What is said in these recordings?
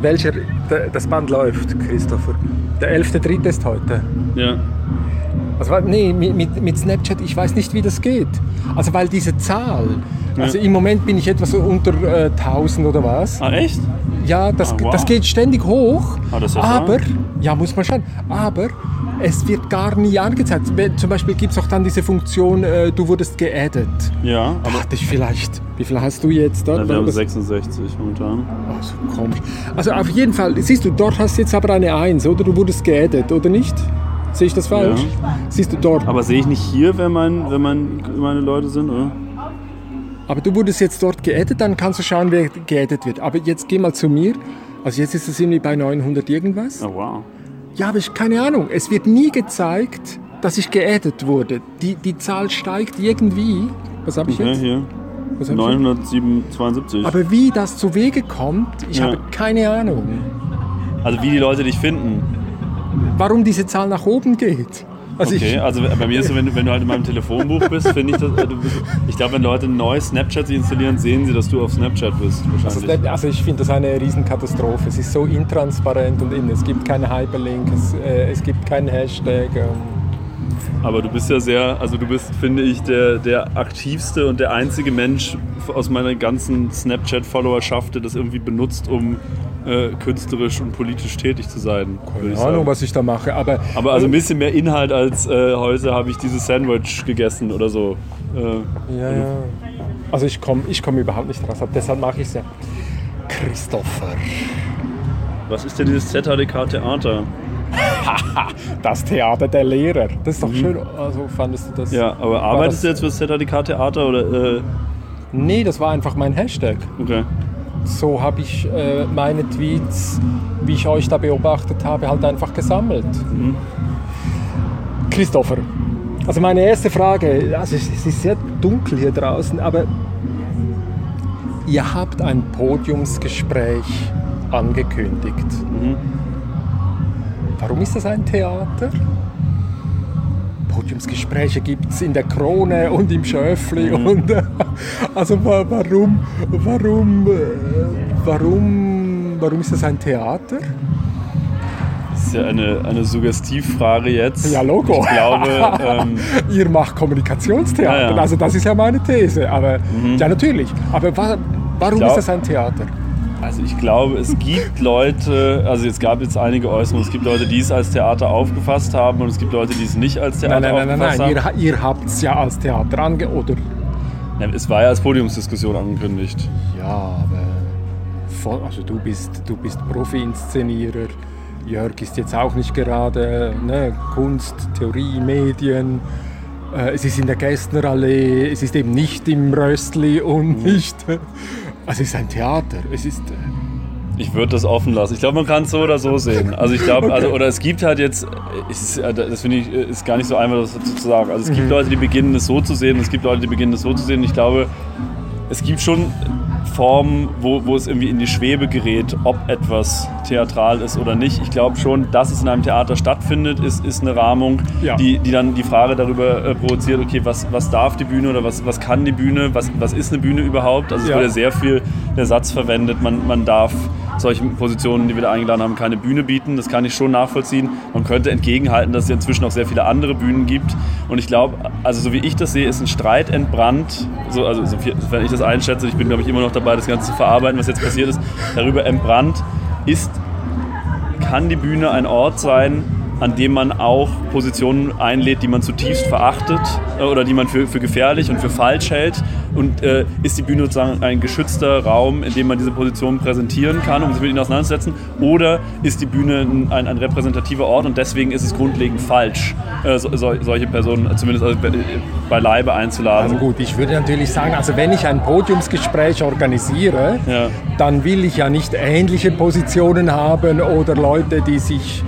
welcher das Band läuft, Christopher. Der 11.3. ist heute. Ja. Also, nee, mit, mit, Snapchat, ich weiß nicht, wie das geht. Also, weil diese Zahl, also im Moment bin ich etwas unter äh, 1000 oder was. Ah, echt? Ja, das, Ah, wow. das geht ständig hoch. Ah, ja aber, ja, muss man schauen. Aber es wird gar nie angezeigt. Zum Beispiel gibt es auch dann diese Funktion, äh, du wurdest geaddet. Ja, aber Dachte ich vielleicht. Wie viel hast du jetzt dort? ja, wir haben Was- 66 momentan. Oh, so komisch. Also auf jeden Fall, siehst du, dort hast du jetzt aber eine 1, oder? Du wurdest geaddet, oder nicht? Sehe ich das falsch? Siehst du dort. Aber sehe ich nicht hier, wenn, mein, wenn mein, meine Leute sind, oder? Aber du wurdest jetzt dort geaddet, dann kannst du schauen, wer geaddet wird. Aber jetzt geh mal zu mir. Also jetzt ist es irgendwie bei 900 irgendwas. Oh, wow. Ja, aber ich keine Ahnung. Es wird nie gezeigt, dass ich geaddet wurde. Die, die Zahl steigt irgendwie. Was habe ich Okay, jetzt? hier. Was hab ich jetzt? 972. Aber wie das zu Wege kommt, ich Ja. habe keine Ahnung. Also wie die Leute dich finden. Warum diese Zahl nach oben geht. Also Okay, also bei mir ist so, wenn du, wenn du halt in meinem Telefonbuch bist, finde ich das. äh, Du bist, ich glaube, wenn Leute neu Snapchat sich installieren, sehen sie, dass du auf Snapchat bist. Also, Wahrscheinlich. Snap- also ich finde das eine Riesenkatastrophe. Es ist so intransparent und in. Es gibt keinen Hyperlink, es, äh, es gibt keinen Hashtag. Ähm, Aber du bist ja sehr, also du bist, finde ich, der, der aktivste und der einzige Mensch aus meiner ganzen Snapchat-Followerschaft, der das irgendwie benutzt, um äh, künstlerisch und politisch tätig zu sein. keine Ahnung, sagen. was ich da mache. Aber, Aber also ein bisschen mehr Inhalt als äh, heute habe ich dieses Sandwich gegessen oder so. Äh, Ja, ja. Also ich komme ich komm überhaupt nicht raus. Deshalb mache ich es ja. Christopher. was ist denn dieses ZHDK-Theater? Das Theater der Lehrer. Das ist doch schön. Also fandest du das? Mhm. Ja, aber arbeitest du jetzt für das ZHDK-Theater oder? Äh, Nee, das war einfach mein Hashtag. okay. So habe ich äh, meine Tweets, wie ich euch da beobachtet habe, halt einfach gesammelt. Christopher, also meine erste Frage, also es es ist sehr dunkel hier draußen, aber ihr habt ein Podiumsgespräch angekündigt. Warum ist das ein Theater? Podiumsgespräche gibt es in der Krone und im Schöffli und äh, also wa- warum, warum, äh, warum, warum ist das ein Theater? Das ist ja eine, eine Suggestivfrage jetzt. Ja, Logo. Ich glaube, ähm, Ihr macht Kommunikationstheater, Ja, Mhm. ja. also das ist ja meine These. Aber ja, natürlich. Aber wa warum glaub- ist das ein Theater? Also ich glaube, es gibt Leute, also es gab jetzt einige Äußerungen, es gibt Leute, die es als Theater aufgefasst haben und es gibt Leute, die es nicht als Theater Nein, nein, nein, nein, aufgefasst nein. haben. Ihr, ihr habt es ja als Theater ange... Oder? Ja, es war ja als Podiumsdiskussion angekündigt. Ja, aber... Also du bist, du bist Profi-Inszenierer. Jörg ist jetzt auch nicht gerade ne, Kunst, Theorie, Medien. Äh, es ist in der Gästnerallee, es ist eben nicht im Röstli und nicht... Also es ist ein Theater. Es ist... äh, Ich würde das offen lassen. Ich glaube, man kann es so oder so sehen. Also ich glaube, also, oder es gibt halt jetzt, ist, äh, das finde ich, ist gar nicht so einfach, das dazu zu sagen. Also es Mhm. gibt Leute, die beginnen es so zu sehen, es gibt Leute, die beginnen es so zu sehen. Ich glaube, es gibt schon Formen, wo, wo es irgendwie in die Schwebe gerät, ob etwas theatral ist oder nicht. Ich glaube schon, dass es in einem Theater stattfindet, ist, ist eine Rahmung, Ja. die, die dann die Frage darüber äh, provoziert, okay, was, was darf die Bühne oder was, was kann die Bühne, was, was ist eine Bühne überhaupt? Also es Ja. ja sehr viel der Satz verwendet, man, man darf solchen Positionen, die wir da eingeladen haben, keine Bühne bieten. Das kann ich schon nachvollziehen. Man könnte entgegenhalten, dass es inzwischen auch sehr viele andere Bühnen gibt. Und ich glaube, also so wie ich das sehe, ist ein Streit entbrannt, so, also so sofern ich das einschätze, ich bin glaube ich immer noch dabei, das Ganze zu verarbeiten, was jetzt passiert ist, darüber entbrannt, ist, kann die Bühne ein Ort sein, an dem man auch Positionen einlädt, die man zutiefst verachtet äh, oder die man für, für gefährlich und für falsch hält. Und äh, ist die Bühne sozusagen ein geschützter Raum, in dem man diese Positionen präsentieren kann, um sich mit ihnen auseinanderzusetzen? Oder ist die Bühne ein, ein, ein repräsentativer Ort und deswegen ist es grundlegend falsch, äh, so, so, solche Personen zumindest also bei- beileibe einzuladen? Also gut, ich würde natürlich sagen, also wenn ich ein Podiumsgespräch organisiere, Ja. dann will ich ja nicht ähnliche Positionen haben oder Leute, die sich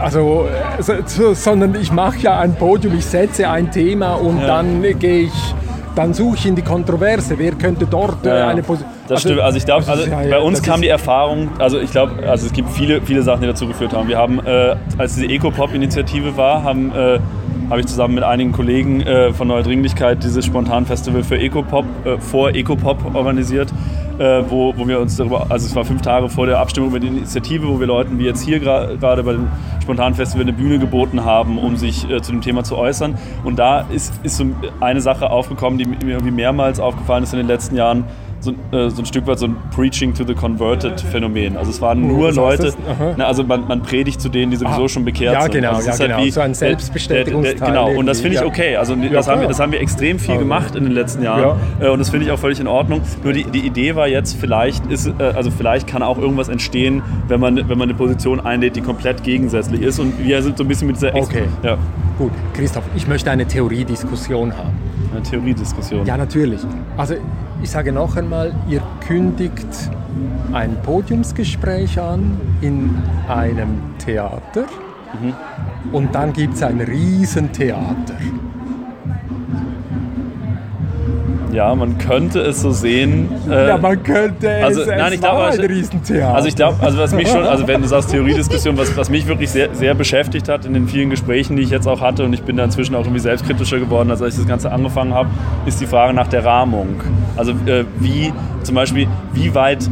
also, äh, so, so, sondern ich mache ja ein Podium, ich setze ein Thema und Ja. dann gehe ich, dann suche ich in die Kontroverse. Wer könnte dort äh, Ja, eine Position? Das stimmt. Also ich glaube, also ja- bei uns kam die Erfahrung, also ich glaube, also es gibt viele, viele Sachen, die dazu geführt haben. Wir haben, äh, als diese Eco-Pop-Initiative war, haben äh, habe ich zusammen mit einigen Kollegen äh, von Neue Dringlichkeit dieses Spontanfestival für Ecopop, äh, vor Ecopop organisiert. äh, wo, wo wir uns darüber, also es war fünf Tage vor der Abstimmung über die Initiative, wo wir Leuten wie jetzt hier gerade bei dem Spontanfestival eine Bühne geboten haben, um sich äh, zu dem Thema zu äußern. Und da ist, ist so eine Sache aufgekommen, die mir irgendwie mehrmals aufgefallen ist in den letzten Jahren so, äh, so, ein Stück weit so ein Preaching to the Converted Phänomen. Also es waren nur Leute, na, also man, man, predigt zu denen, die sowieso ah, schon bekehrt ja, sind. Genau, also ja, genau, halt wie, so ein Selbstbestätigungsteil. Genau, und das finde ich okay. Also das, haben wir, das haben wir extrem viel gemacht in den letzten Jahren äh, und das finde ich auch völlig in Ordnung. Nur die, die Idee war jetzt, vielleicht ist, äh, also vielleicht kann auch irgendwas entstehen, wenn man, wenn man eine Position einlädt, die komplett gegensätzlich ist und wir sind so ein bisschen mit dieser... Ex okay, ja. gut. Christoph, ich möchte eine Theoriediskussion haben. Eine Theoriediskussion? Ja, natürlich. Also ich sage noch einmal, ihr kündigt ein Podiumsgespräch an in einem Theater mhm. und dann gibt es ein Riesentheater. Ja, man könnte es so sehen. Äh, ja, man könnte es. Also, nein, ich glaube, ein Riesentheater. Also ich glaube, also was mich schon, also wenn du sagst Theoriediskussion, was, was mich wirklich sehr, sehr beschäftigt hat in den vielen Gesprächen, die ich jetzt auch hatte, und ich bin da inzwischen auch irgendwie selbstkritischer geworden, als ich das Ganze angefangen habe, ist die Frage nach der Rahmung. Also äh, wie zum Beispiel, wie weit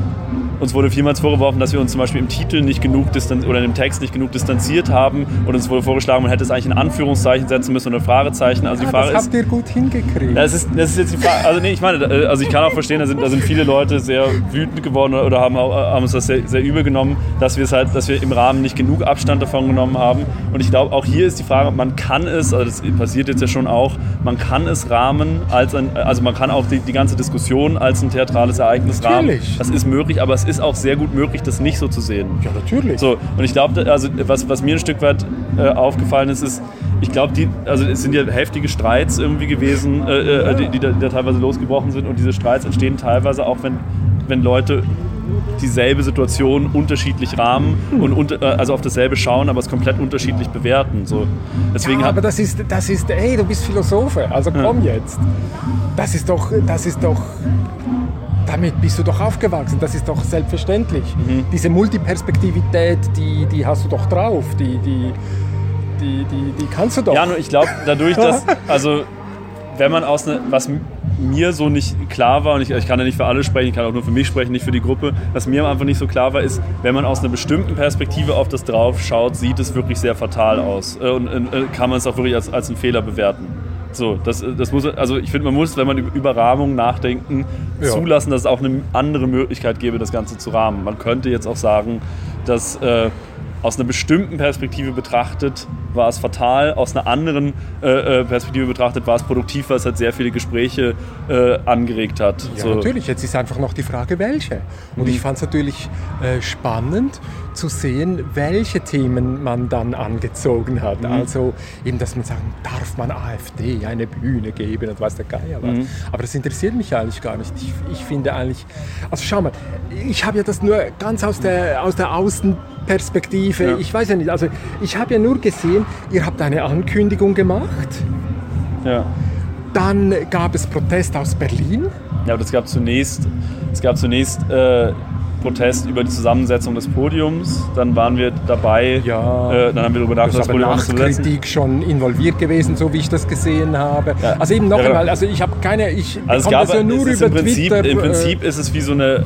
uns wurde vielmals vorgeworfen, dass wir uns zum Beispiel im Titel nicht genug oder im Text nicht genug distanziert haben und uns wurde vorgeschlagen, man hätte es eigentlich in Anführungszeichen setzen müssen oder Fragezeichen. Also ja, die Frage das habt ihr gut hingekriegt. Das ist, das ist jetzt die Frage. Also nee, ich meine, äh, also ich kann auch verstehen, da sind, da sind viele Leute sehr wütend geworden oder haben, haben uns das sehr, sehr übel genommen, dass wir es halt, dass wir im Rahmen nicht genug Abstand davon genommen haben. Und ich glaube, auch hier ist die Frage, man kann es, also das passiert jetzt ja schon auch, man kann es rahmen als ein, also man kann auch die, die ganze Diskussion als ein theatrales Ereignis Natürlich. rahmen. Das ist möglich, aber es ist auch sehr gut möglich, das nicht so zu sehen. Ja, natürlich. So, und ich glaube, also was, was mir ein Stück weit äh, aufgefallen ist, ist, ich glaube, die, also es sind ja heftige Streits irgendwie gewesen, äh, äh die, die, da, die, da, teilweise losgebrochen sind. Und diese Streits entstehen teilweise auch, wenn, wenn Leute dieselbe Situation unterschiedlich rahmen hm. und unter, äh, also auf dasselbe schauen, aber es komplett unterschiedlich bewerten. So. Deswegen ja, aber das ist, das ist, hey, du bist Philosophe, also komm ja. jetzt. Das ist doch, das ist doch damit bist du doch aufgewachsen, das ist doch selbstverständlich. Mhm. Diese Multiperspektivität, die, die hast du doch drauf, die, die, die, die, die kannst du doch. Ja, nur ich glaube, dadurch, dass, also wenn man aus ne, was mir so nicht klar war, und ich, ich, kann ja nicht für alle sprechen, ich kann auch nur für mich sprechen, nicht für die Gruppe, was mir einfach nicht so klar war, ist, wenn man aus einer bestimmten Perspektive auf das drauf schaut, sieht es wirklich sehr fatal aus. Äh, und, und äh, kann man es auch wirklich als, als einen Fehler bewerten. So, das, das muss, also ich finde, man muss, wenn man über Rahmung nachdenken, ja. zulassen, dass es auch eine andere Möglichkeit gäbe, das Ganze zu rahmen. Man könnte jetzt auch sagen, dass äh, aus einer bestimmten Perspektive betrachtet war es fatal, aus einer anderen äh, äh, Perspektive betrachtet war es produktiv, weil es halt sehr viele Gespräche äh, angeregt hat. Ja, so. natürlich. Jetzt ist einfach noch die Frage, welche. Und mhm. ich fand es natürlich äh, spannend zu sehen, welche Themen man dann angezogen hat. Mhm. Also eben, dass man sagen, darf man AfD eine Bühne geben und weiß der Geier was. Mhm. Aber das interessiert mich eigentlich gar nicht. Ich, ich finde eigentlich, also schau mal, ich habe ja das nur ganz aus der, aus der Außenperspektive, ja. ich weiß ja nicht, also ich habe ja nur gesehen, ihr habt eine Ankündigung gemacht. Ja. Dann gab es Protest aus Berlin. Ja, aber es gab zunächst, es gab zunächst äh, Protest über die Zusammensetzung des Podiums. Dann waren wir dabei, ja, äh, dann haben wir darüber nachgedacht, das Podium zu besetzen. Kritik schon involviert gewesen, so wie ich das gesehen habe. Ja. Also eben noch ja, einmal, also ich habe keine, ich also es gab, das ja nur über im Prinzip, Twitter. Im Prinzip ist es wie so eine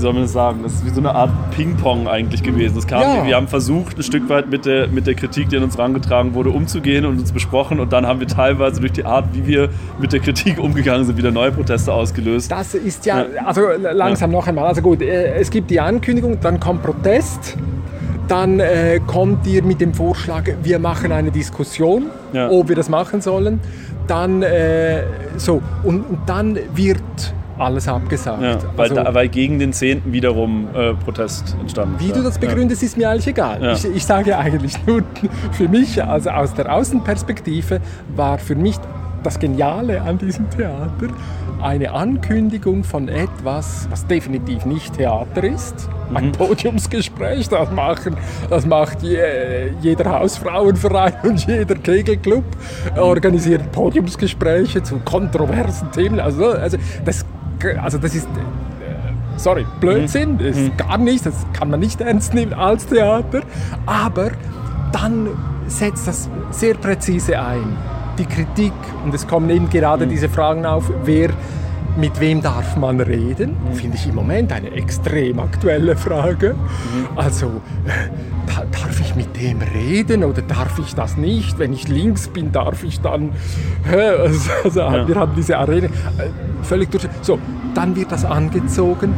soll man das sagen? Das ist wie so eine Art Ping-Pong eigentlich gewesen. Das kam, ja. Wir haben versucht, ein Stück weit mit der, mit der Kritik, die an uns herangetragen wurde, umzugehen und uns besprochen. Und dann haben wir teilweise durch die Art, wie wir mit der Kritik umgegangen sind, wieder neue Proteste ausgelöst. Das ist ja, ja. also langsam ja. noch einmal. Also gut, äh, es gibt die Ankündigung, dann kommt Protest. Dann äh, kommt ihr mit dem Vorschlag, wir machen eine Diskussion, ob wir das machen sollen. Dann äh, so und, und dann wird alles abgesagt. Ja, weil, also, da, weil, gegen den 10. wiederum äh, Protest entstanden ist. Wie du das begründest, ja. ist mir eigentlich egal. Ja. Ich, ich sage eigentlich nur, für mich, also aus der Außenperspektive, war für mich das Geniale an diesem Theater eine Ankündigung von etwas, was definitiv nicht Theater ist. Ein mhm. Podiumsgespräch, das, machen, das macht je, jeder Hausfrauenverein und jeder Kegelclub, mhm. organisiert Podiumsgespräche zu kontroversen Themen. Also, also das also das ist, äh, sorry, Blödsinn, mhm. ist mhm. gar nicht, das kann man nicht ernst nehmen als Theater, aber dann setzt das sehr präzise ein. Die Kritik, und es kommen eben gerade mhm. diese Fragen auf, wer mit wem darf man reden? Mhm. Finde ich im Moment eine extrem aktuelle Frage. Mhm. Also, äh, da- darf ich mit dem reden oder darf ich das nicht? Wenn ich links bin, darf ich dann. Also, also Ja. Wir haben diese Arena äh, völlig durch. So, dann wird das angezogen.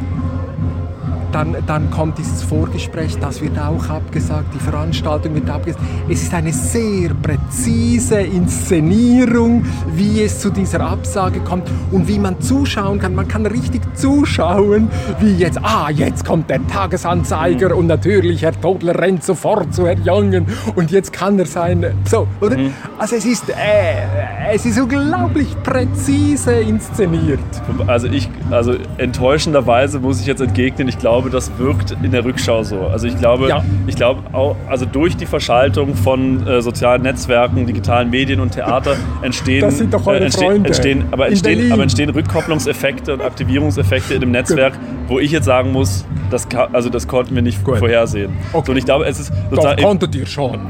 Dann, dann kommt dieses Vorgespräch, das wird auch abgesagt, die Veranstaltung wird abgesagt. Es ist eine sehr präzise Inszenierung, wie es zu dieser Absage kommt und wie man zuschauen kann. Man kann richtig zuschauen, wie jetzt, ah, jetzt kommt der Tagesanzeiger und natürlich Herr Todler rennt sofort zu Herr Jongen und jetzt kann er sein, so, oder? Also es ist, äh, es ist unglaublich präzise inszeniert. Also ich, also enttäuschenderweise muss ich jetzt entgegnen, ich glaube, das wirkt in der Rückschau so. Also ich glaube, Ja. ich glaube auch, also durch die Verschaltung von äh, sozialen Netzwerken, digitalen Medien und Theater entstehen, Das sind doch eure entstehen, Freunde entstehen, aber entstehen, aber entstehen Rückkopplungseffekte und Aktivierungseffekte in dem Netzwerk, wo ich jetzt sagen muss, das, also das konnten wir nicht Gut. vorhersehen. Okay. So, und ich glaube, es ist sozusagen konntet ihr schon.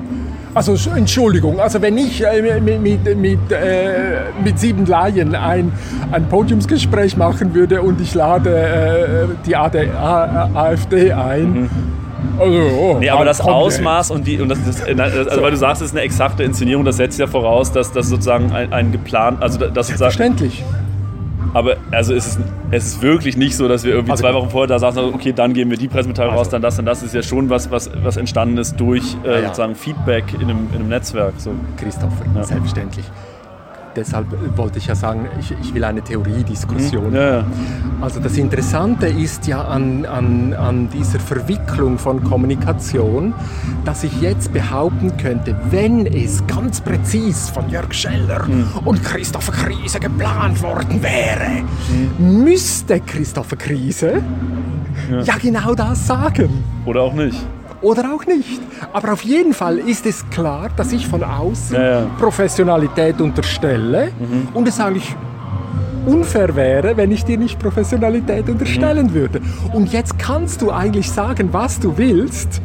Also Sch- Entschuldigung, also wenn ich äh, mit, mit, mit, äh, mit sieben Laien ein, ein Podiumsgespräch machen würde und ich lade äh, die AD, A, AfD ein. Also, oh, Mhm. Nee, aber das Ausmaß und die und das, das, äh, also So. weil du sagst, es ist eine exakte Inszenierung, das setzt ja voraus, dass das sozusagen ein, ein geplant, also das sozusagen, Verständlich. Aber also es ist, es ist wirklich nicht so, dass wir irgendwie Also- zwei Wochen vorher da saßen, okay, dann geben wir die Pressemitteilung raus, Also- dann das, dann das ist ja schon was, was, was entstanden ist durch äh, ja. sozusagen Feedback in einem, in einem Netzwerk. So. Christopher, Ja. selbstverständlich. Deshalb wollte ich ja sagen, ich, ich will eine Theoriediskussion. Ja, ja. Also das Interessante ist ja an, an, an dieser Verwicklung von Kommunikation, dass ich jetzt behaupten könnte, wenn es ganz präzis von Jörg Scheller und Christopher Krise geplant worden wäre, müsste Christopher Krise ja. genau das sagen. Oder auch nicht. Oder auch nicht. Aber auf jeden Fall ist es klar, dass ich von außen Ja, ja. Professionalität unterstelle und es eigentlich unfair wäre, wenn ich dir nicht Professionalität unterstellen würde. Und jetzt kannst du eigentlich sagen, was du willst.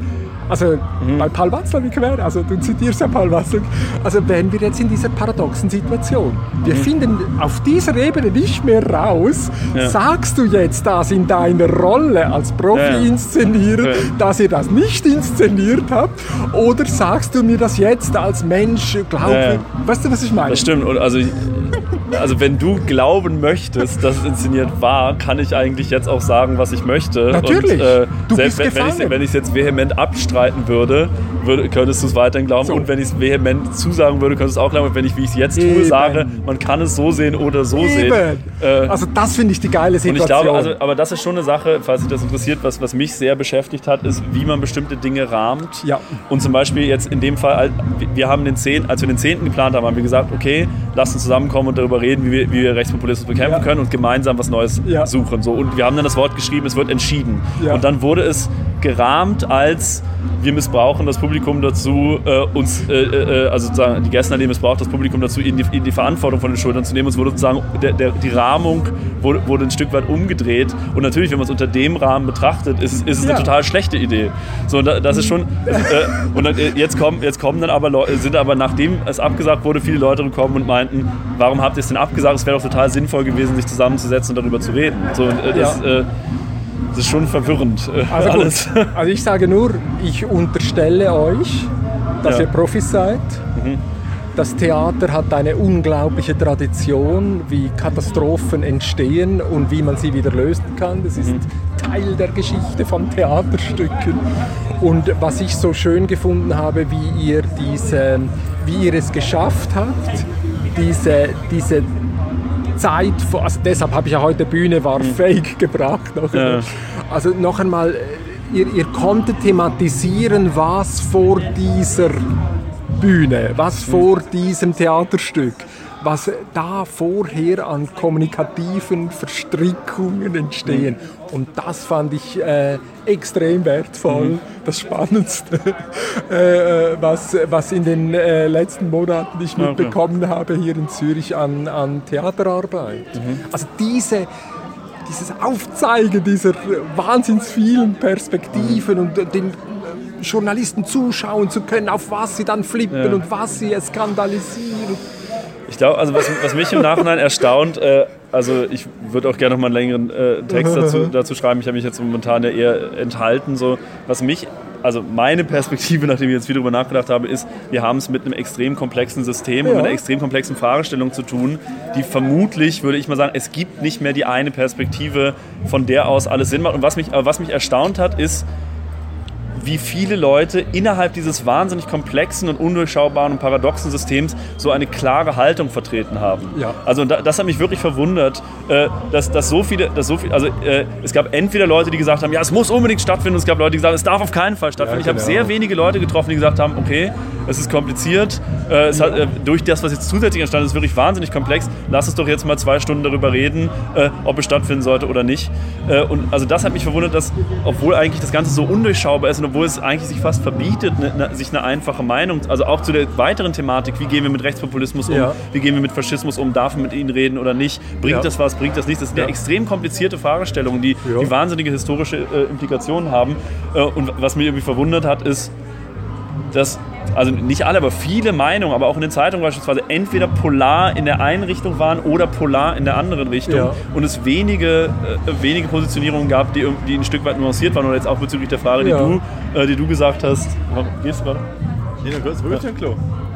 Also bei Paul Watzlawick wäre, also du zitierst ja Paul Watzlawick, also wären wir jetzt in dieser paradoxen Situation. Wir finden auf dieser Ebene nicht mehr raus, Ja. sagst du jetzt das in deiner Rolle als Profi-Inszenieren, Ja. dass ihr das nicht inszeniert habt, oder sagst du mir das jetzt als Mensch, glaub Ja, weißt du, was ich meine? Das stimmt. Also, also wenn du glauben möchtest, dass es inszeniert war, kann ich eigentlich jetzt auch sagen, was ich möchte. Natürlich. Und, äh, Du selbst bist wenn, wenn ich gefangen. wenn ich es jetzt vehement abstreiten würde, würde könntest du es weiterhin glauben. So. Und wenn ich es vehement zusagen würde, könntest du es auch glauben. Und wenn ich, wie ich es jetzt tue, Eben. sage, man kann es so sehen oder so sehen. Eben. Äh, also das finde ich die geile und Situation. ich glaube, also, aber das ist schon eine Sache, falls sich das interessiert, was, was mich sehr beschäftigt hat, ist, wie man bestimmte Dinge rahmt. Ja. Und zum Beispiel jetzt in dem Fall, als- wir haben den 10, als wir den 10. geplant haben, haben wir gesagt, okay, lasst uns zusammenkommen und darüber reden, wie wir, wie wir Rechtspopulismus bekämpfen Ja. können und gemeinsam was Neues Ja. suchen. So. Und wir haben dann das Wort geschrieben, es wird entschieden. Ja. Und dann wurde es gerahmt als wir missbrauchen das Publikum dazu, äh, uns, äh, äh, also sozusagen die Gäste die missbraucht das Publikum dazu, ihnen die, ihnen die Verantwortung von den Schultern zu nehmen. Es wurde sozusagen, der, der, die Rahmung wurde, wurde ein Stück weit umgedreht. Und natürlich, wenn man es unter dem Rahmen betrachtet, ist, es- ist es Ja. eine total schlechte Idee. So, und da- das ist schon, äh, und dann, äh, jetzt, kommen, jetzt kommen dann aber Leute, sind aber nachdem es abgesagt wurde, viele Leute gekommen und meinten, warum habt ihr es denn abgesagt? Es wäre doch total sinnvoll gewesen, sich zusammenzusetzen und darüber zu reden. So, äh, das, Ja. Das ist schon verwirrend. Äh, Also alles. gut, also ich sage nur, ich unterstelle euch, dass Ja. ihr Profis seid. Mhm. Das Theater hat eine unglaubliche Tradition, wie Katastrophen entstehen und wie man sie wieder lösen kann. Das ist Teil der Geschichte von Theaterstücken. Und was ich so schön gefunden habe, wie ihr, diese, wie ihr es geschafft habt, diese, diese Zeit, also deshalb habe ich ja heute Bühne war fake gebracht. Ja. Also noch einmal, ihr, ihr konntet thematisieren, was vor dieser Bühne, was vor diesem Theaterstück, was da vorher an kommunikativen Verstrickungen entstehen. Und das fand ich äh, extrem wertvoll, das Spannendste, äh, äh, was, was in den äh, letzten Monaten ich Okay. mitbekommen habe hier in Zürich an, an Theaterarbeit. Also diese, dieses Aufzeigen dieser wahnsinns vielen Perspektiven und den äh, Journalisten zuschauen zu können, auf was sie dann flippen Ja. und was sie skandalisieren. Ich glaube, also was, was, mich im Nachhinein erstaunt, äh, also ich würde auch gerne noch mal einen längeren äh, Text dazu, dazu schreiben. Ich habe mich jetzt momentan ja eher enthalten. So, was mich, also meine Perspektive, nachdem ich jetzt viel darüber nachgedacht habe, ist, wir haben es mit einem extrem komplexen System ja. und einer extrem komplexen Fragestellung zu tun, die vermutlich, würde ich mal sagen, es gibt nicht mehr die eine Perspektive, von der aus alles Sinn macht. Und was mich, was mich erstaunt hat, ist, wie viele Leute innerhalb dieses wahnsinnig komplexen und undurchschaubaren und paradoxen Systems so eine klare Haltung vertreten haben. Ja. Also das hat mich wirklich verwundert, äh, dass, dass so viele, dass so viel, also äh, es gab entweder Leute, die gesagt haben, ja, es muss unbedingt stattfinden, und es gab Leute, die gesagt haben, es darf auf keinen Fall stattfinden. Ja, genau. Ich habe sehr wenige Leute getroffen, die gesagt haben, okay, es ist kompliziert, äh, es hat, durch das, was jetzt zusätzlich entstanden ist, wirklich wahnsinnig komplex. Lass uns doch jetzt mal zwei Stunden darüber reden, ob es stattfinden sollte oder nicht. und also das hat mich verwundert, dass, obwohl eigentlich das Ganze so undurchschaubar ist und obwohl es eigentlich sich fast verbietet, ne, ne, sich eine einfache Meinung, also auch zu der weiteren Thematik, wie gehen wir mit Rechtspopulismus um, ja. wie gehen wir mit Faschismus um, darf man mit ihnen reden oder nicht, bringt ja. das was, bringt das nichts. Das sind ja, ja extrem komplizierte Fragestellungen, die, die wahnsinnige historische äh, Implikationen haben. Äh, und was mich irgendwie verwundert hat, ist, dass also nicht alle, aber viele Meinungen, aber auch in den Zeitungen beispielsweise, entweder polar in der einen Richtung waren oder polar in der anderen Richtung. Ja. Und es wenige, äh, wenige Positionierungen gab, die, die ein Stück weit nuanciert waren. Oder jetzt auch bezüglich der Frage, die, ja. du, äh, die du gesagt hast. Gehst du gerade? Nee, dann kurz, wirklich ja. Klo.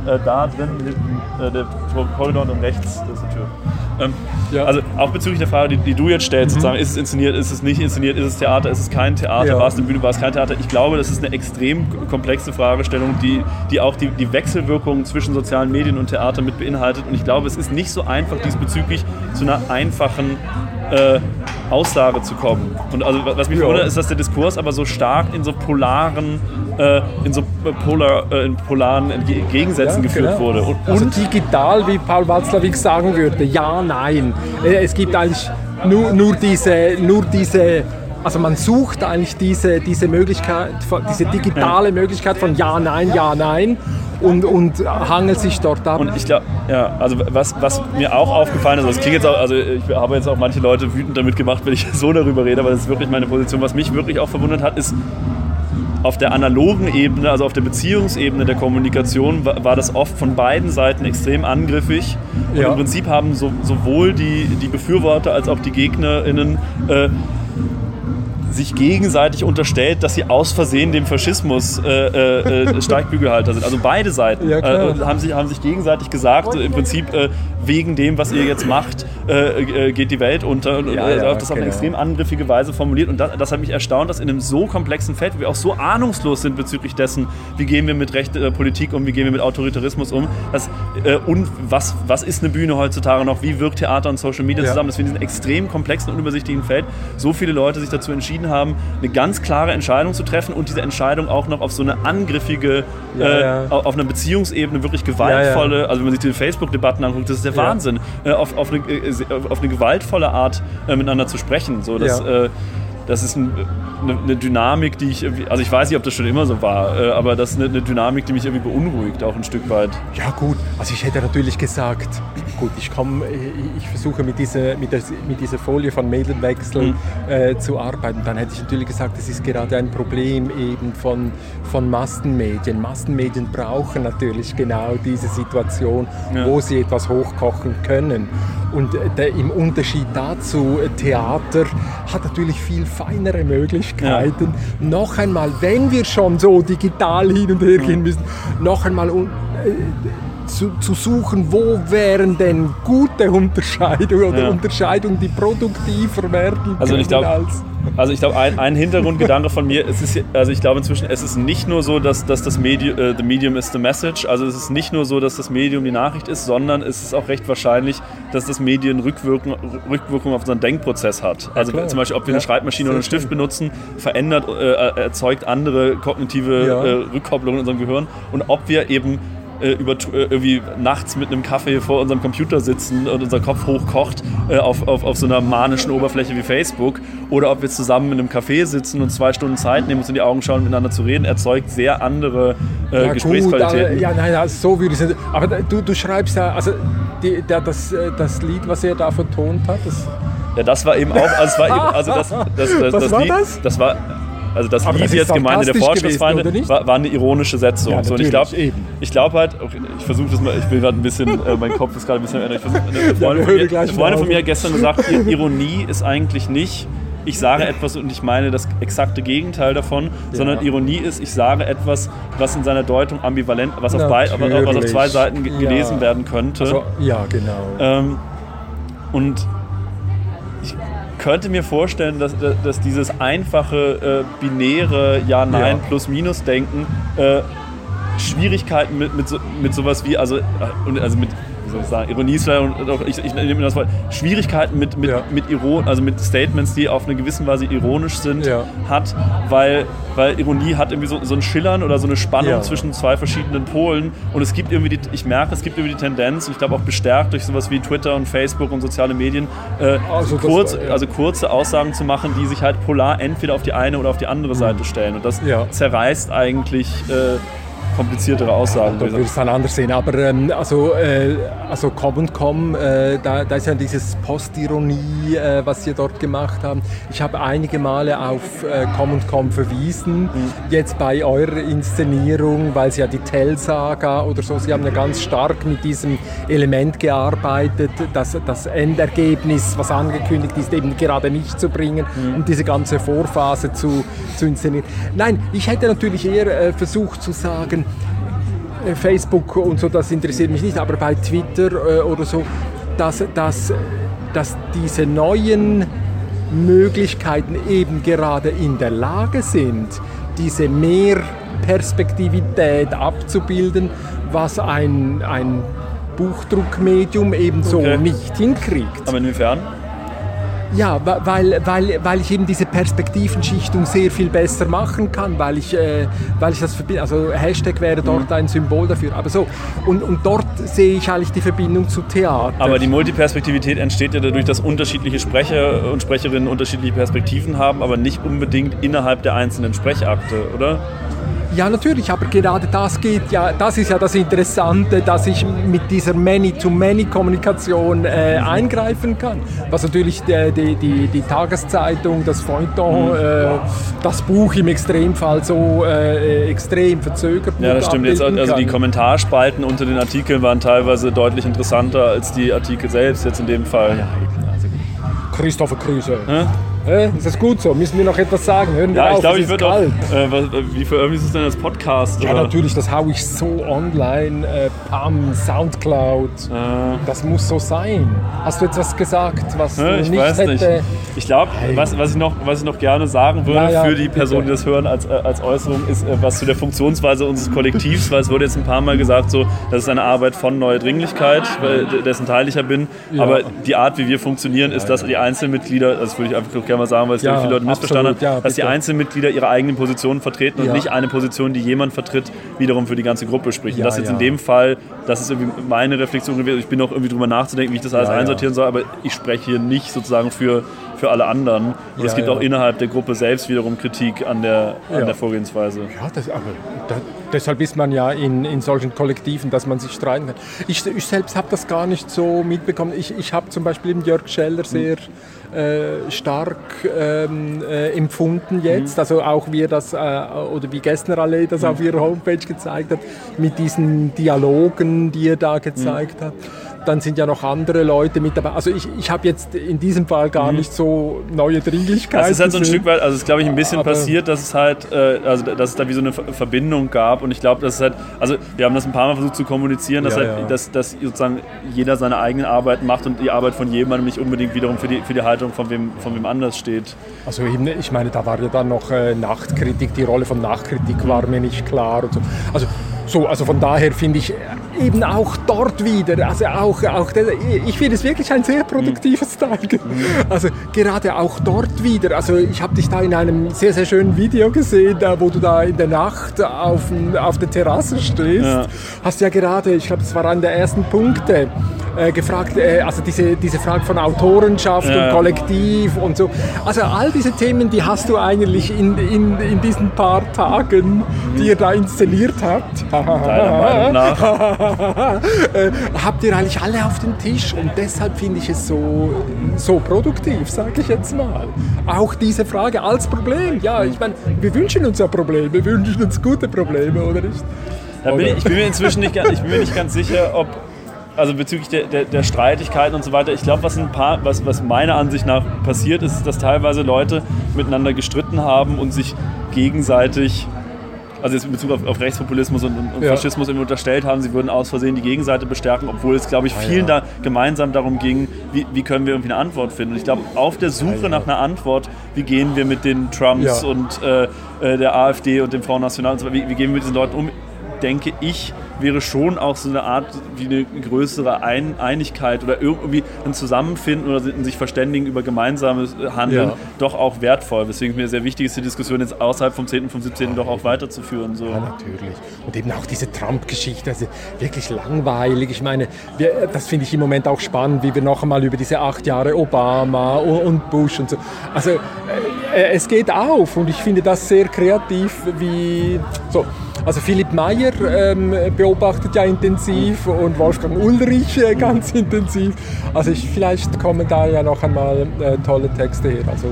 Äh, da drin, hinten, äh, der Korridor und rechts, das ist die Tür. Ähm, ja. Also auch bezüglich der Frage, die, die du jetzt stellst, mhm. sozusagen, ist es inszeniert, ist es nicht inszeniert, ist es Theater, ist es kein Theater, ja. war es eine Bühne, war es kein Theater? Ich glaube, das ist eine extrem komplexe Fragestellung, die, die auch die, die Wechselwirkungen zwischen sozialen Medien und Theater mit beinhaltet. Und ich glaube, es ist nicht so einfach diesbezüglich zu einer einfachen äh, Aussage zu kommen. Und also was mich ja. wundert, ist, dass der Diskurs aber so stark in so polaren, äh, in so polar, äh, in polaren Gegensätzen ja, geführt genau. wurde. Und, also digital, wie Paul Watzlawick sagen würde, ja, nein. Äh, es gibt eigentlich nur, nur diese, nur diese also man sucht eigentlich diese, diese Möglichkeit, diese digitale Möglichkeit von Ja, Nein, Ja, Nein und, und hangelt sich dort ab. Und ich glaube, ja, also was, was mir auch aufgefallen ist, das klingt jetzt auch, also ich habe jetzt auch manche Leute wütend damit gemacht, wenn ich so darüber rede, aber das ist wirklich meine Position. Was mich wirklich auch verwundert hat, ist, auf der analogen Ebene, also auf der Beziehungsebene der Kommunikation, war, war das oft von beiden Seiten extrem angriffig. Und ja. im Prinzip haben so, sowohl die, die Befürworter als auch die GegnerInnen äh, sich gegenseitig unterstellt, dass sie aus Versehen dem Faschismus äh, äh, äh Steigbügelhalter sind. Also beide Seiten ja, äh, haben, sich, haben sich gegenseitig gesagt, im Prinzip äh, wegen dem, was ihr jetzt macht, äh, geht die Welt unter. Und ja, ja, das auf eine genau. extrem angriffige Weise formuliert. Und das, das, hat mich erstaunt, dass in einem so komplexen Feld, wo wir auch so ahnungslos sind bezüglich dessen, wie gehen wir mit Recht, Politik um, wie gehen wir mit Autoritarismus um, dass, und was, was ist eine Bühne heutzutage noch, wie wirkt Theater und Social Media zusammen, dass wir in diesem extrem komplexen und unübersichtlichen Feld so viele Leute sich dazu entschieden entschieden haben, eine ganz klare Entscheidung zu treffen und diese Entscheidung auch noch auf so eine angriffige, ja, äh, ja. auf einer Beziehungsebene wirklich gewaltvolle, ja, also wenn man sich die Facebook-Debatten anguckt, das ist der Wahnsinn, äh, auf, auf, eine, äh, auf, eine, gewaltvolle Art äh, miteinander zu sprechen. So, dass, äh, das ist ein, eine, eine, Dynamik, die ich also ich weiß nicht, ob das schon immer so war, äh, aber das ist eine, eine, Dynamik, die mich irgendwie beunruhigt, auch ein Stück weit. Ja gut, also ich hätte natürlich gesagt, gut, ich komme, ich versuche mit dieser, mit, der, mit dieser Folie von Medienwechsel mhm. äh, zu arbeiten, dann hätte ich natürlich gesagt, es ist gerade ein Problem eben von, von Massenmedien. Massenmedien brauchen natürlich genau diese Situation, ja. wo sie etwas hochkochen können. Und äh, der, im Unterschied dazu, äh, Theater hat natürlich viel feinere Möglichkeiten. Ja. Noch einmal, wenn wir schon so digital hin und her gehen müssen, noch einmal äh, zu, zu, suchen, wo wären denn gute Unterscheidungen oder ja. Unterscheidungen, die produktiver werden also ich glaub, als also ich glaube, ein, ein Hintergrundgedanke von mir, es ist, also ich glaube inzwischen, es ist nicht nur so, dass, dass das Medium, äh, the medium is the message, also es ist nicht nur so, dass das Medium die Nachricht ist, sondern es ist auch recht wahrscheinlich, dass das Medium Rückwirkung, Rückwirkung auf unseren Denkprozess hat. Also ja, zum Beispiel, ob wir eine Schreibmaschine oder einen Stift benutzen, verändert, äh, erzeugt andere kognitive ja. äh, Rückkopplungen in unserem Gehirn und ob wir eben äh, über, äh, irgendwie nachts mit einem Kaffee vor unserem Computer sitzen und unser Kopf hochkocht äh, auf, auf, auf so einer manischen Oberfläche wie Facebook oder ob wir zusammen in einem Café sitzen und zwei Stunden Zeit nehmen, uns in die Augen schauen, miteinander zu reden, erzeugt sehr andere äh, ja, Gesprächsqualitäten. Gut, ja, nein, also so würde ich es Aber du, du schreibst ja, also die, der, das, äh, das Lied, was er da vertont hat, das ja, das war eben auch, also, war eben, also das, das, das, was das war Lied, das? das war also das Aber wie das jetzt gemeint in der Fortschrittsfeinde, war, war eine ironische Setzung. Ja, so, ich glaube glaub halt, okay, ich versuche das mal, ich will gerade ein bisschen, äh, mein Kopf ist gerade ein bisschen, ich versuch, eine Freundin, von mir, eine Freundin von mir hat gestern gesagt, Ironie ist eigentlich nicht, ich sage etwas und ich meine das exakte Gegenteil davon, sondern Ironie ist, ich sage etwas, was in seiner Deutung ambivalent, was auf, bei, was auf zwei Seiten ge- Ja. gelesen werden könnte. Also, ja, genau. Ähm, und könnte mir vorstellen, dass, dass dieses einfache, äh, binäre Ja-Nein, Ja. Plus-Minus-Denken äh, Schwierigkeiten mit, mit, so, mit sowas wie, also, äh, also mit, wie soll ich sagen, Ironie ist auch, ich, ich nehme das Wort, Schwierigkeiten mit, mit, Ja. mit, Iron, also mit Statements, die auf eine gewisse Weise ironisch sind, Ja. hat, weil, weil Ironie hat irgendwie so, so ein Schillern oder so eine Spannung Ja. zwischen zwei verschiedenen Polen und es gibt irgendwie, die, ich merke, es gibt irgendwie die Tendenz, und ich glaube auch bestärkt durch sowas wie Twitter und Facebook und soziale Medien, äh, Also kurz, war- also kurze Aussagen zu machen, die sich halt polar entweder auf die eine oder auf die andere Seite stellen und das Mhm. Zerreißt eigentlich äh, kompliziertere Aussagen. Da würde es dann anders sehen. Aber ähm, also, äh, also Com und Com, äh, da, da ist ja dieses Postironie, äh, was Sie dort gemacht haben. Ich habe einige Male auf äh, Com und Com verwiesen. Jetzt bei eurer Inszenierung, weil Sie ja die Tell-Saga oder so, Sie haben ja ganz stark mit diesem Element gearbeitet, dass das Endergebnis, was angekündigt ist, eben gerade nicht zu bringen, um diese ganze Vorphase zu, zu inszenieren. Nein, ich hätte natürlich eher äh, versucht zu sagen, Facebook und so, das interessiert mich nicht, aber bei Twitter äh, oder so, dass, dass, dass diese neuen Möglichkeiten eben gerade in der Lage sind, diese Mehrperspektivität abzubilden, was ein, ein Buchdruckmedium eben so Okay. nicht hinkriegt. Aber inwiefern? Ja, weil, weil, weil ich eben diese Perspektivenschichtung sehr viel besser machen kann, weil ich, äh, weil ich das verbinde. Also Hashtag wäre dort Mhm. ein Symbol dafür. Aber so, und, und dort sehe ich eigentlich die Verbindung zu Theater. Aber die Multiperspektivität entsteht ja dadurch, dass unterschiedliche Sprecher und Sprecherinnen unterschiedliche Perspektiven haben, aber nicht unbedingt innerhalb der einzelnen Sprechakte, oder? Ja, natürlich, aber gerade das geht ja, das ist ja das Interessante, dass ich mit dieser Many-to-Many-Kommunikation äh, eingreifen kann. Was natürlich die, die, die, die Tageszeitung, das Feuilleton, äh, das Buch im Extremfall so äh, extrem verzögert Ja, das stimmt. Jetzt, also die. Kommentarspalten unter den Artikeln waren teilweise deutlich interessanter als die Artikel selbst, jetzt in dem Fall. Ja, eben, also Christopher Kruse. Hä? Äh, ist das gut so? Müssen wir noch etwas sagen? Hören wir Ja, auf, ich glaube, ich würde auch. Äh, was, wie veröffentlichst du es denn als Podcast? Ja, oder? natürlich, das haue ich so online. Äh, Pam, Soundcloud. Äh, Das muss so sein. Hast du etwas gesagt, was du ich nicht weiß hätte? nicht. Ich glaube, was, was, ich noch, was ich noch gerne sagen würde Ja, ja, für die Personen, die das hören als, äh, als Äußerung, ist äh, was zu der Funktionsweise unseres Kollektivs, weil es wurde jetzt ein paar Mal gesagt, so, das ist eine Arbeit von Neue Dringlichkeit, weil, dessen Teil ich ja bin. Ja. Aber die Art, wie wir funktionieren, ist, dass die Einzelmitglieder, das würde ich einfach gerne mal sagen, weil es Ja, viele Leute missverstanden absolut, ja, haben, dass die. Einzelmitglieder ihre eigenen Positionen vertreten und Ja. nicht eine Position, die jemand vertritt, wiederum für die ganze Gruppe spricht. Ja, und das jetzt ja. in dem Fall, das ist irgendwie meine Reflexion gewesen. Ich bin noch irgendwie drüber nachzudenken, wie ich das alles Ja, ja. einsortieren soll, aber ich spreche hier nicht sozusagen für, für alle anderen. Und Ja, es gibt ja. auch innerhalb der Gruppe selbst wiederum Kritik an der, an Ja. der Vorgehensweise. Ja, das, aber da, deshalb ist man ja in, in solchen Kollektiven, dass man sich streiten kann. Ich, ich selbst habe das gar nicht so mitbekommen. Ich, ich habe zum Beispiel den Jörg Scheller sehr äh, stark ähm, äh, empfunden jetzt. Also auch wie er das, äh, oder wie Gessner Allee das auf ihrer Homepage gezeigt hat, mit diesen Dialogen, die er da gezeigt hat. Dann sind ja noch andere Leute mit dabei. Also ich, ich habe jetzt in diesem Fall gar nicht so neue Dringlichkeiten. Das ist halt so ein. Stück weit, also es ist glaube ich ein bisschen passiert, dass es halt, äh, also dass es da wie so eine Ver- Verbindung gab und ich glaube, dass es halt, also wir haben das ein paar Mal versucht zu kommunizieren, dass Ja, halt, ja. Dass, dass sozusagen jeder seine eigene Arbeit macht und die Arbeit von jemandem nicht unbedingt wiederum für die, für die Haltung von wem, von wem anders steht. Also ich meine, da war ja dann noch äh, Nachtkritik, die Rolle von Nachtkritik war mir nicht klar und so. Also, so, also von daher finde ich eben auch dort wieder, also auch, auch der, ich finde es wirklich ein sehr produktives Teil. Also gerade auch dort wieder, also ich habe dich da in einem sehr, sehr schönen Video gesehen, da, wo du da in der Nacht auf, auf der Terrasse stehst. Ja. Hast ja gerade, ich glaube, das war einer der ersten Punkte, äh, gefragt, äh, also diese, diese Frage von Autorenschaft Ja. und Kollektiv und so. Also all diese Themen, die hast du eigentlich in, in, in diesen paar Tagen, die ihr da inszeniert habt, Deiner Meinung nach. äh, habt ihr eigentlich alle auf dem Tisch und deshalb finde ich es so, so produktiv, sage ich jetzt mal. auch diese Frage als Problem. Ja, ich meine, wir wünschen uns ja Probleme, wir wünschen uns gute Probleme, oder nicht? Bin ich, ich bin mir inzwischen nicht, ich bin mir nicht ganz sicher, ob also bezüglich der, der, der, Streitigkeiten und so weiter, ich glaube, was ein paar, was, was meiner Ansicht nach passiert ist, dass teilweise Leute miteinander gestritten haben und sich gegenseitig also jetzt in Bezug auf, auf Rechtspopulismus und, und ja. Faschismus immer unterstellt haben, sie würden aus Versehen die Gegenseite bestärken, obwohl es, glaube ich, vielen ja, ja. da gemeinsam darum ging, wie, wie, können wir irgendwie eine Antwort finden. Und ich glaube, auf der Suche nach einer Antwort, wie gehen wir mit den Trumps und äh, äh, der AfD und dem Front National und so weiter, wie, wie gehen wir mit diesen Leuten um, denke ich, wäre schon auch so eine Art wie eine größere ein Einigkeit oder irgendwie ein Zusammenfinden oder sich verständigen über gemeinsames Handeln ja. doch auch wertvoll. Weswegen mir sehr wichtig ist, die Diskussion jetzt außerhalb vom 10. und vom 17. doch auch weiterzuführen. So. Ja, natürlich. Und eben auch diese Trump-Geschichte, also wirklich langweilig. Ich meine, wir, das finde ich im Moment auch spannend, wie wir noch einmal über diese acht Jahre Obama und Bush und so. Also äh, es geht auf und ich finde das sehr kreativ, wie so. Also Philipp Mayer ähm, beobachtet ja intensiv und Wolfgang Ulrich äh, ganz intensiv. Also ich, vielleicht kommen da ja noch einmal äh, tolle Texte her. Also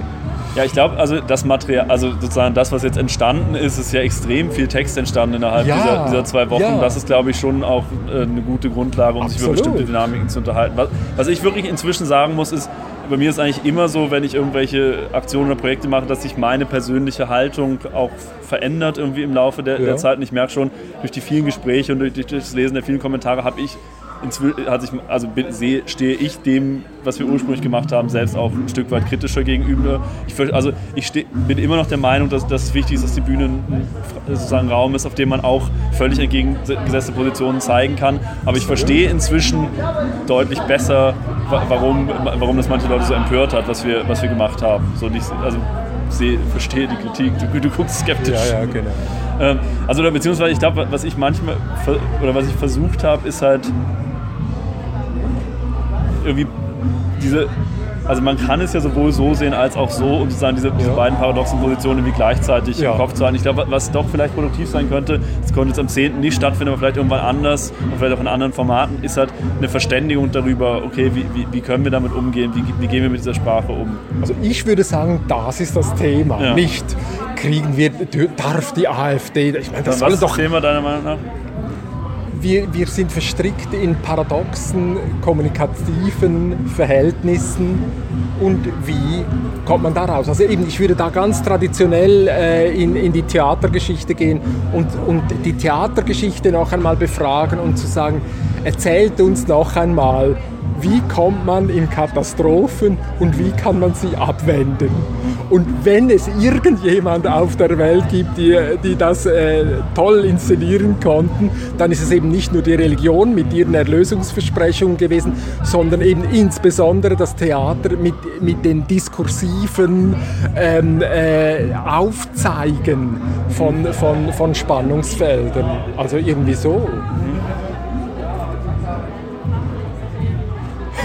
ja, ich glaube, also das Material, also sozusagen das, was jetzt entstanden ist, ist ja extrem viel Text entstanden innerhalb ja, dieser, dieser, zwei Wochen. Ja. Das ist, glaube ich, schon auch äh, eine gute Grundlage, um Absolut. sich über bestimmte Dynamiken zu unterhalten. Was, was ich wirklich inzwischen sagen muss, ist, bei mir ist eigentlich immer so, wenn ich irgendwelche Aktionen oder Projekte mache, dass sich meine persönliche Haltung auch verändert irgendwie im Laufe der, ja. der Zeit. Und ich merke schon, durch die vielen Gespräche und durch, durch das Lesen der vielen Kommentare habe ich hat sich, also sehe, stehe ich dem, was wir ursprünglich gemacht haben, selbst auch ein Stück weit kritischer gegenüber. Ich, also ich steh, bin immer noch der Meinung, dass, dass es wichtig ist, dass die Bühne ein, sozusagen Raum ist, auf dem man auch völlig entgegengesetzte Positionen zeigen kann. Aber ich verstehe inzwischen deutlich besser, warum, warum das manche Leute so empört hat, was wir, was wir gemacht haben. So nicht, also sehe, verstehe die Kritik. Du, du guckst skeptisch. Ja, ja, genau. Ähm, also beziehungsweise ich glaube, was ich manchmal oder was ich versucht habe, ist halt irgendwie diese, also man kann es ja sowohl so sehen als auch so und sozusagen diese, diese beiden paradoxen Positionen wie gleichzeitig ja. im Kopf zu haben. Ich glaube, was doch vielleicht produktiv sein könnte, das konnte jetzt am 10. nicht stattfinden, aber vielleicht irgendwann anders und vielleicht auch in anderen Formaten, ist halt eine Verständigung darüber, okay, wie, wie, wie können wir damit umgehen, wie, wie, gehen wir mit dieser Sprache um. Also ich würde sagen, das ist das Thema, ja. nicht kriegen wir, darf die AfD, ich meine, das soll doch... Das Thema deiner Meinung nach? Wir, wir sind verstrickt in paradoxen kommunikativen Verhältnissen und wie kommt man da raus? Also eben, ich würde da ganz traditionell äh, in, in die Theatergeschichte gehen und, und die Theatergeschichte noch einmal befragen und zu sagen, erzählt uns noch einmal, wie kommt man in Katastrophen und wie kann man sie abwenden. Und wenn es irgendjemand auf der Welt gibt, die, die das äh, toll inszenieren konnten, dann ist es eben nicht nur die Religion mit ihren Erlösungsversprechungen gewesen, sondern eben insbesondere das Theater mit, mit den diskursiven ähm, äh, Aufzeigen von, von, von Spannungsfeldern. Also irgendwie so.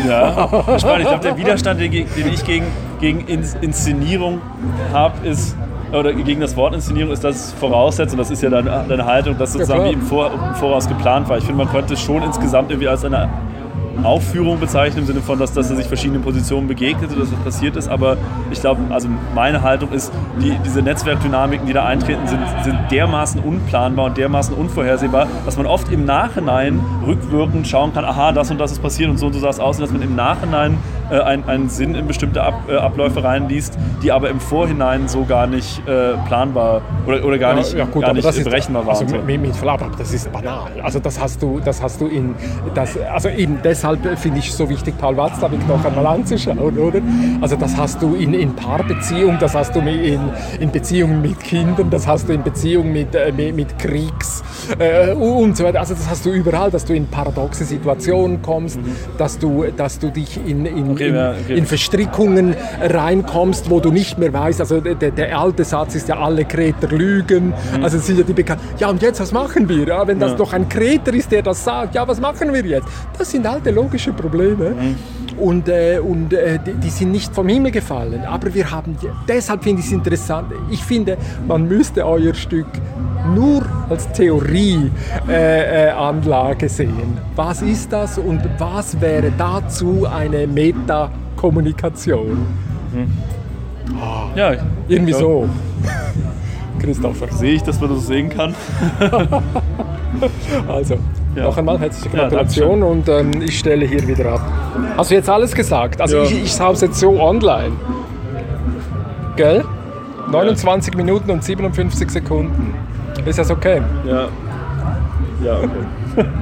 Ja, spannend. Ich glaube, der Widerstand, den, den ich gegen, gegen Inszenierung habe, ist, oder gegen das Wort Inszenierung ist das voraussetzt, und das ist ja deine, deine Haltung, dass sozusagen ja, wie im, Vor, im Voraus geplant war. Ich finde, man könnte es schon insgesamt irgendwie als eine Aufführung bezeichnen, im Sinne von, dass, dass er sich verschiedenen Positionen begegnet dass das passiert ist. Aber ich glaube, also meine Haltung ist, die, diese Netzwerkdynamiken, die da eintreten, sind, sind dermaßen unplanbar und dermaßen unvorhersehbar, dass man oft im Nachhinein rückwirkend schauen kann, aha, das und das ist passiert und so und so sah es aus, und dass man im Nachhinein äh, einen, einen Sinn in bestimmte Ab, äh, Abläufe reinliest, die aber im Vorhinein so gar nicht äh, planbar oder, oder gar ja, nicht, ja, gut, gar nicht berechenbar waren. Also mit, mit Verlaub, das ist banal. Also das hast du, das hast du in, das, also eben deshalb finde ich es so wichtig, Paul Watzlawick noch einmal anzuschauen, oder? Also das hast du in, in Paarbeziehungen, das hast du in, in Beziehungen mit Kindern, das hast du in Beziehungen mit, äh, mit, Kriegs äh, und so weiter. Also das hast du überall, dass du in paradoxe Situationen kommst, mhm. dass, du, dass du dich in, in in, in, Verstrickungen reinkommst, wo du nicht mehr weißt, also der, der alte Satz ist ja, alle Kreter lügen, mhm. also sind ja die bekannt, ja und jetzt, was machen wir? Ja, wenn das ja. doch ein Kreter ist, der das sagt, ja, was machen wir jetzt? Das sind alte logische Probleme. Mhm. Und, äh, und äh, die, die, sind nicht vom Himmel gefallen. Aber wir haben, deshalb finde ich es interessant. Ich finde, man müsste euer Stück nur als Theorieanlage äh, äh sehen. Was ist das und was wäre dazu eine Metakommunikation? Hm. Ja, Irgendwie Ja. so. Christopher. sehe ich, dass man das sehen kann. Also, Ja. noch einmal herzliche Ja, Gratulation und ähm, ich stelle hier wieder ab. Hast du jetzt alles gesagt? Also Ja. ich, ich schaue es jetzt so online. Gell? 29 Minuten und 57 Sekunden. Ist das okay? Ja. Ja, okay.